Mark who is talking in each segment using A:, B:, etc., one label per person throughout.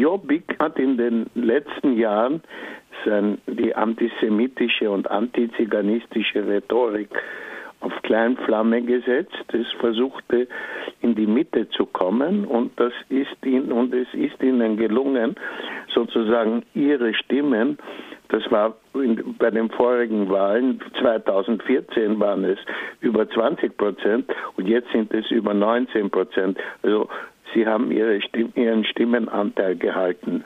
A: Jobbik hat in den letzten Jahren sein, die antisemitische und antiziganistische Rhetorik auf Kleinflamme gesetzt. Es versuchte in die Mitte zu kommen und das ist ihnen, und es ist ihnen gelungen, sozusagen ihre Stimmen das war in, bei den vorigen Wahlen 2014 waren es über 20 Prozent und jetzt sind es über 19 Prozent. Also sie haben ihre Stimm, ihren Stimmenanteil gehalten.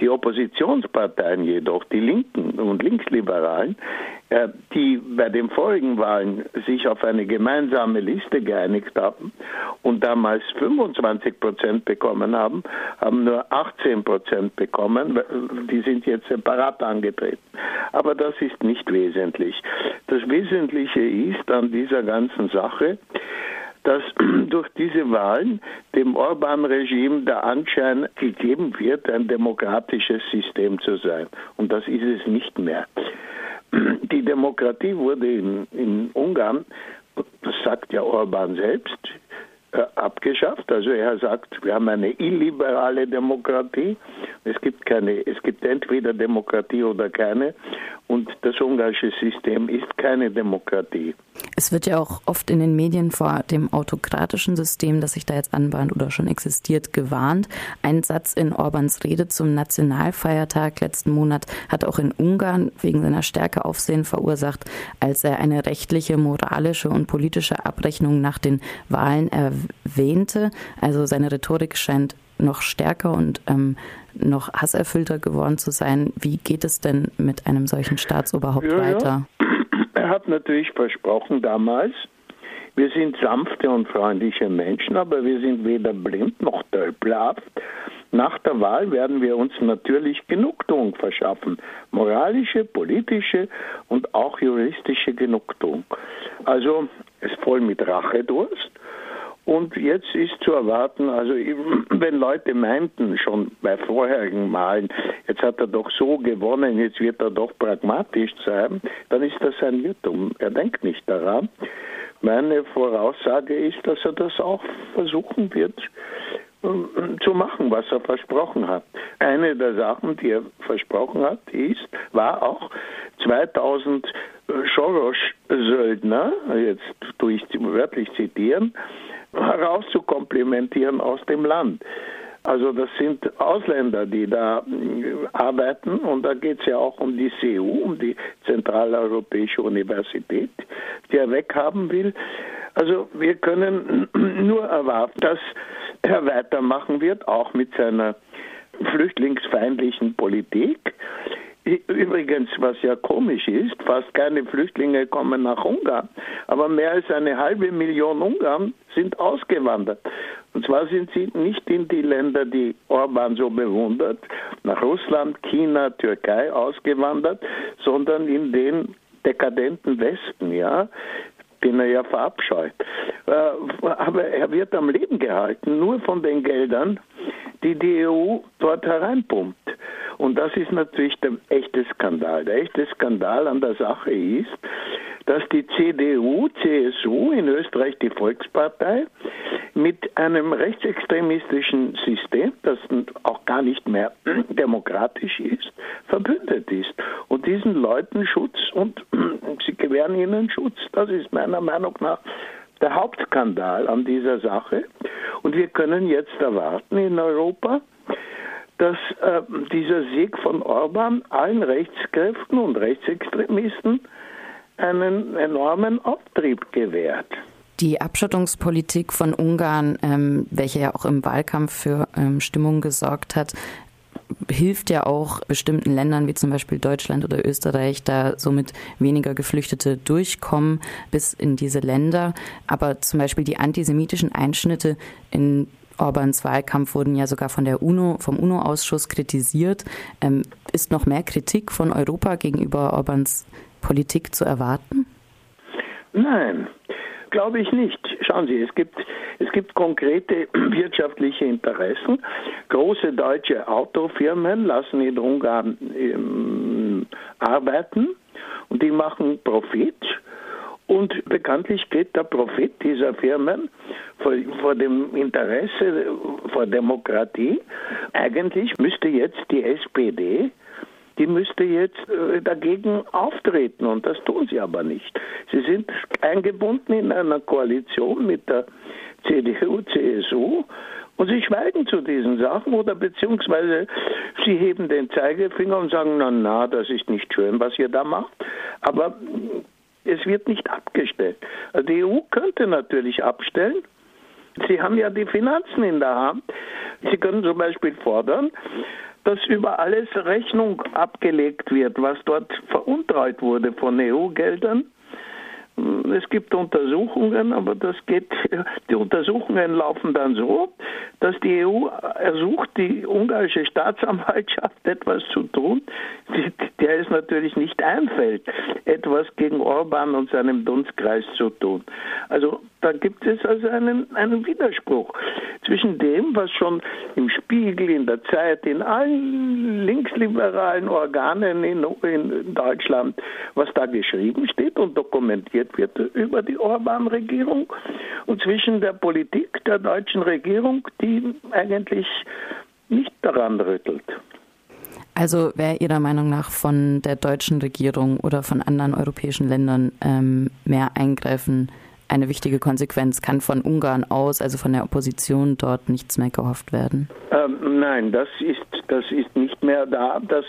A: Die Oppositionsparteien jedoch, die Linken und Linksliberalen, äh, die bei den vorigen Wahlen sich auf eine gemeinsame Liste geeinigt haben und damals 25 Prozent bekommen haben, haben nur 18 Prozent bekommen. Die sind jetzt separat angetreten. Aber das ist nicht wesentlich. Das Wesentliche ist an dieser ganzen Sache, dass durch diese Wahlen dem Orban-Regime der Anschein gegeben wird, ein demokratisches System zu sein. Und das ist es nicht mehr. Die Demokratie wurde in, in Ungarn, das sagt ja Orban selbst, abgeschafft. Also er sagt, wir haben eine illiberale Demokratie. Es gibt keine, es gibt entweder Demokratie oder keine. Und das ungarische System ist keine Demokratie.
B: Es wird ja auch oft in den Medien vor dem autokratischen System, das sich da jetzt anbahnt oder schon existiert, gewarnt. Ein Satz in Orbans Rede zum Nationalfeiertag letzten Monat hat auch in Ungarn wegen seiner Stärke Aufsehen verursacht, als er eine rechtliche, moralische und politische Abrechnung nach den Wahlen erwähnte. Also seine Rhetorik scheint noch stärker und ähm, noch hasserfüllter geworden zu sein. Wie geht es denn mit einem solchen Staatsoberhaupt ja, weiter?
A: Ja. Er hat natürlich versprochen damals, wir sind sanfte und freundliche Menschen, aber wir sind weder blind noch tölpelhaft. Nach der Wahl werden wir uns natürlich Genugtuung verschaffen. Moralische, politische und auch juristische Genugtuung. Also es voll mit Rachedurst. Und jetzt ist zu erwarten, also wenn Leute meinten schon bei vorherigen Malen, jetzt hat er doch so gewonnen, jetzt wird er doch pragmatisch sein, dann ist das ein Irrtum. Er denkt nicht daran. Meine Voraussage ist, dass er das auch versuchen wird äh, zu machen, was er versprochen hat. Eine der Sachen, die er versprochen hat, ist, war auch 2000 Soros-Söldner, jetzt tue ich wörtlich zitieren, herauszukomplimentieren aus dem Land. Also das sind Ausländer, die da äh, arbeiten und da geht es ja auch um die CEU, um die Zentraleuropäische Universität, die er weghaben will. Also wir können nur erwarten, dass er weitermachen wird, auch mit seiner flüchtlingsfeindlichen Politik. Übrigens, was ja komisch ist, fast keine Flüchtlinge kommen nach Ungarn, aber mehr als eine halbe Million Ungarn sind ausgewandert. Und zwar sind sie nicht in die Länder, die Orban so bewundert, nach Russland, China, Türkei ausgewandert, sondern in den dekadenten Westen, ja, den er ja verabscheut. Äh, aber er wird am Leben gehalten, nur von den Geldern, die die EU dort hereinpumpt. Und das ist natürlich der echte Skandal. Der echte Skandal an der Sache ist, dass die CDU, CSU, in Österreich die Volkspartei, mit einem rechtsextremistischen System, das auch gar nicht mehr demokratisch ist, verbündet ist. Und diesen Leuten Schutz und sie gewähren ihnen Schutz. Das ist meiner Meinung nach der Hauptskandal an dieser Sache. Und wir können jetzt erwarten in Europa, dass äh, dieser Sieg von Orban allen Rechtskräften und Rechtsextremisten einen enormen Auftrieb gewährt.
B: Die Abschottungspolitik von Ungarn, ähm, welche ja auch im Wahlkampf für ähm, Stimmung gesorgt hat, hilft ja auch bestimmten Ländern wie zum Beispiel Deutschland oder Österreich, da somit weniger Geflüchtete durchkommen bis in diese Länder. Aber zum Beispiel die antisemitischen Einschnitte in Orbans Wahlkampf wurden ja sogar von der UNO, vom UNO-Ausschuss kritisiert. Ähm, ist noch mehr Kritik von Europa gegenüber Orbans Politik zu erwarten?
A: Nein, glaube ich nicht. Schauen Sie, es gibt, es gibt konkrete wirtschaftliche Interessen. Große deutsche Autofirmen lassen in Ungarn ähm, arbeiten und die machen Profit Und bekanntlich geht der Profit dieser Firmen vor, vor, dem Interesse vor Demokratie. Eigentlich müsste jetzt die SPD, die müsste jetzt äh, dagegen auftreten und das tun sie aber nicht. Sie sind eingebunden in einer Koalition mit der CDU, CSU und sie schweigen zu diesen Sachen oder beziehungsweise sie heben den Zeigefinger und sagen, na, na, das ist nicht schön, was ihr da macht. Aber es wird nicht abgestellt. Also die EU könnte natürlich abstellen. Sie haben ja die Finanzen in der Hand. Sie können zum Beispiel fordern, dass über alles Rechnung abgelegt wird, was dort veruntreut wurde von EU-Geldern. Es gibt Untersuchungen, aber das geht, die Untersuchungen laufen dann so, dass die EU ersucht, die ungarische Staatsanwaltschaft etwas zu tun, der es natürlich nicht einfällt, etwas gegen Orban und seinem Dunstkreis zu tun. Also da gibt es also einen, einen Widerspruch zwischen dem, was schon im Spiegel, in der Zeit, in allen linksliberalen Organen in, in Deutschland, was da geschrieben steht und dokumentiert wird über die Orban-Regierung und zwischen der Politik der deutschen Regierung, die eigentlich nicht daran rüttelt.
B: Also wäre Ihrer Meinung nach von der deutschen Regierung oder von anderen europäischen Ländern ähm, mehr Eingreifen eine wichtige Konsequenz. Kann von Ungarn aus, also von der Opposition dort nichts mehr gehofft werden?
A: Ähm, nein, das ist, das ist nicht mehr da. Das,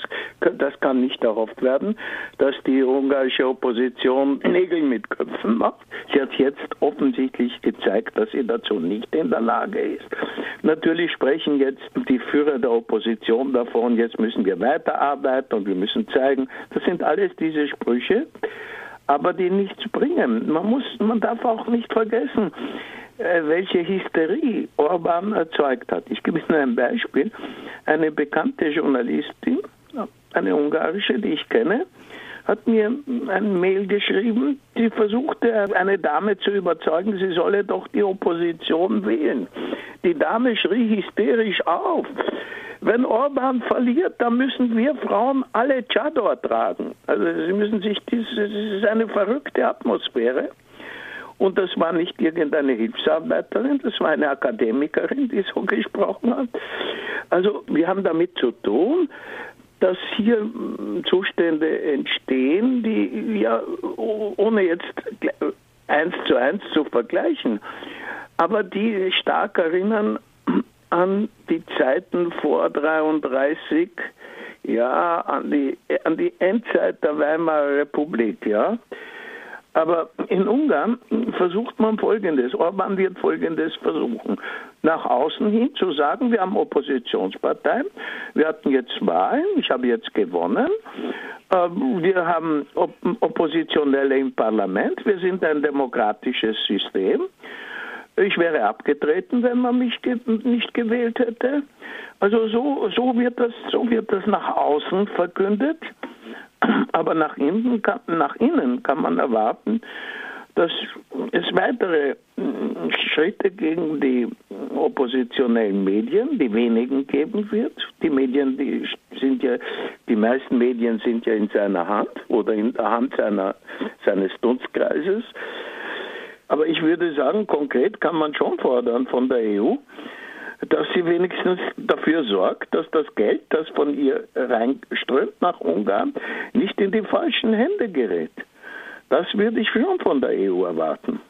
A: das kann nicht erhofft werden, dass die ungarische Opposition Nägel mit Köpfen macht. Sie hat jetzt offensichtlich gezeigt, dass sie dazu nicht in der Lage ist. Natürlich sprechen jetzt die Führer der Opposition davon, jetzt müssen wir weiterarbeiten und wir müssen zeigen. Das sind alles diese Sprüche aber die nichts bringen. Man muss, man darf auch nicht vergessen, äh, welche Hysterie Orban erzeugt hat. Ich gebe Ihnen ein Beispiel. Eine bekannte Journalistin, eine ungarische, die ich kenne, hat mir ein Mail geschrieben, die versuchte, eine Dame zu überzeugen, sie solle doch die Opposition wählen. Die Dame schrie hysterisch auf. Wenn Orban verliert, dann müssen wir Frauen alle Chador tragen. Also sie müssen sich, das ist eine verrückte Atmosphäre. Und das war nicht irgendeine Hilfsarbeiterin, das war eine Akademikerin, die so gesprochen hat. Also wir haben damit zu tun, dass hier Zustände entstehen, die ja ohne jetzt eins zu eins zu vergleichen, aber die stark erinnern an die Zeiten vor 33, ja, an die, an die Endzeit der Weimarer Republik, ja. Aber in Ungarn versucht man Folgendes, Orban wird Folgendes versuchen, nach außen hin zu sagen, wir haben Oppositionsparteien, wir hatten jetzt Wahlen, ich habe jetzt gewonnen, ähm, wir haben Oppositionelle im Parlament, wir sind ein demokratisches System, ich wäre abgetreten, wenn man mich ge nicht gewählt hätte. Also so, so, wird das, so wird das nach außen verkündet. Aber nach innen, kann, nach innen kann man erwarten, dass es weitere hm, Schritte gegen die oppositionellen Medien, die wenigen geben wird. Die Medien, die sind ja, die meisten Medien sind ja in seiner Hand oder in der Hand seiner, seines Dunstkreises. Aber ich würde sagen, konkret kann man schon fordern von der EU, dass sie wenigstens dafür sorgt, dass das Geld, das von ihr reinströmt nach Ungarn, nicht in die falschen Hände gerät. Das würde ich schon von der EU erwarten.